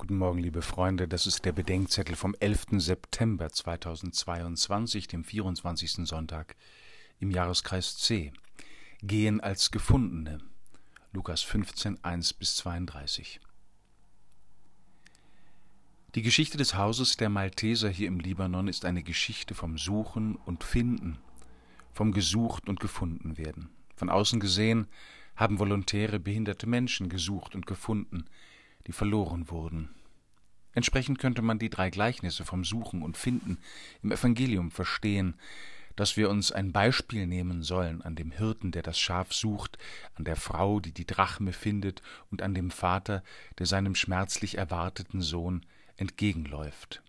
Guten Morgen, liebe Freunde. Das ist der Bedenkzettel vom 11. September 2022, dem 24. Sonntag im Jahreskreis C. Gehen als Gefundene. Lukas 15, 1 bis 32. Die Geschichte des Hauses der Malteser hier im Libanon ist eine Geschichte vom Suchen und Finden, vom Gesucht und Gefunden werden. Von außen gesehen haben volontäre behinderte Menschen gesucht und gefunden, die verloren wurden. Entsprechend könnte man die drei Gleichnisse vom Suchen und Finden im Evangelium verstehen, dass wir uns ein Beispiel nehmen sollen an dem Hirten, der das Schaf sucht, an der Frau, die die Drachme findet, und an dem Vater, der seinem schmerzlich erwarteten Sohn entgegenläuft.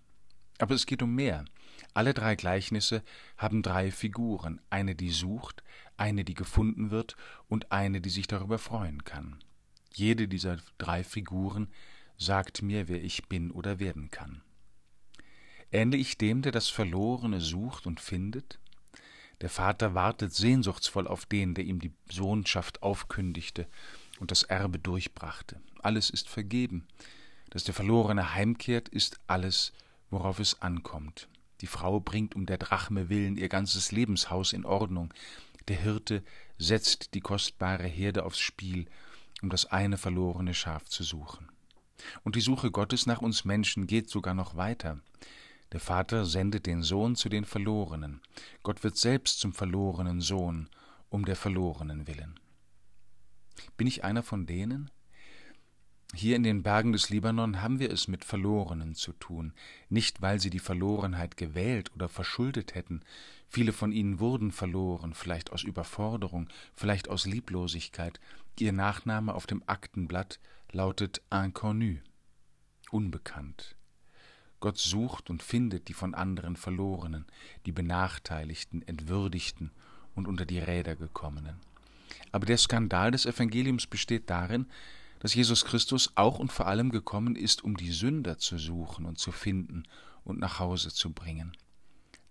Aber es geht um mehr. Alle drei Gleichnisse haben drei Figuren, eine, die sucht, eine, die gefunden wird, und eine, die sich darüber freuen kann. Jede dieser drei Figuren sagt mir, wer ich bin oder werden kann. Ähnle ich dem, der das Verlorene sucht und findet? Der Vater wartet sehnsuchtsvoll auf den, der ihm die Sohnschaft aufkündigte und das Erbe durchbrachte. Alles ist vergeben. Dass der Verlorene heimkehrt, ist alles, worauf es ankommt. Die Frau bringt um der Drachme willen ihr ganzes Lebenshaus in Ordnung. Der Hirte setzt die kostbare Herde aufs Spiel um das eine verlorene Schaf zu suchen. Und die Suche Gottes nach uns Menschen geht sogar noch weiter. Der Vater sendet den Sohn zu den Verlorenen. Gott wird selbst zum verlorenen Sohn, um der Verlorenen willen. Bin ich einer von denen? Hier in den Bergen des Libanon haben wir es mit Verlorenen zu tun, nicht weil sie die Verlorenheit gewählt oder verschuldet hätten. Viele von ihnen wurden verloren, vielleicht aus Überforderung, vielleicht aus Lieblosigkeit. Ihr Nachname auf dem Aktenblatt lautet Inconnu, unbekannt. Gott sucht und findet die von anderen Verlorenen, die Benachteiligten, Entwürdigten und unter die Räder gekommenen. Aber der Skandal des Evangeliums besteht darin, dass Jesus Christus auch und vor allem gekommen ist, um die Sünder zu suchen und zu finden und nach Hause zu bringen.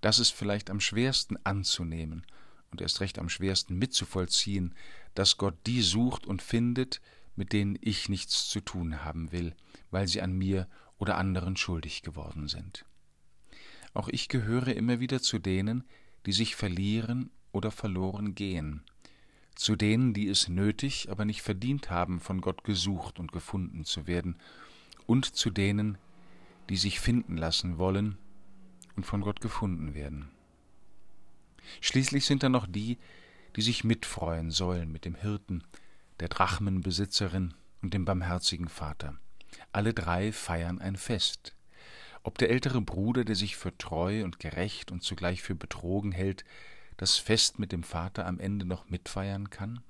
Das ist vielleicht am schwersten anzunehmen und erst recht am schwersten mitzuvollziehen, dass Gott die sucht und findet, mit denen ich nichts zu tun haben will, weil sie an mir oder anderen schuldig geworden sind. Auch ich gehöre immer wieder zu denen, die sich verlieren oder verloren gehen, zu denen, die es nötig, aber nicht verdient haben, von Gott gesucht und gefunden zu werden, und zu denen, die sich finden lassen wollen und von Gott gefunden werden. Schließlich sind da noch die, die sich mitfreuen sollen mit dem Hirten, der Drachmenbesitzerin und dem barmherzigen Vater. Alle drei feiern ein Fest. Ob der ältere Bruder, der sich für treu und gerecht und zugleich für betrogen hält, das Fest mit dem Vater am Ende noch mitfeiern kann?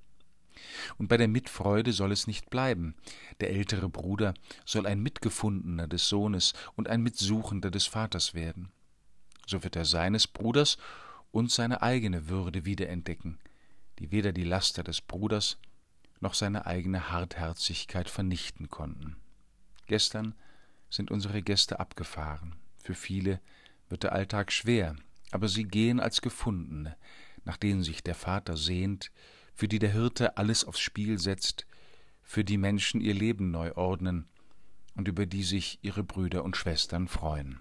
Und bei der Mitfreude soll es nicht bleiben. Der ältere Bruder soll ein Mitgefundener des Sohnes und ein Mitsuchender des Vaters werden. So wird er seines Bruders und seine eigene Würde wiederentdecken, die weder die Laster des Bruders noch seine eigene Hartherzigkeit vernichten konnten. Gestern sind unsere Gäste abgefahren. Für viele wird der Alltag schwer, aber sie gehen als Gefundene, nach denen sich der Vater sehnt, für die der Hirte alles aufs Spiel setzt, für die Menschen ihr Leben neu ordnen und über die sich ihre Brüder und Schwestern freuen.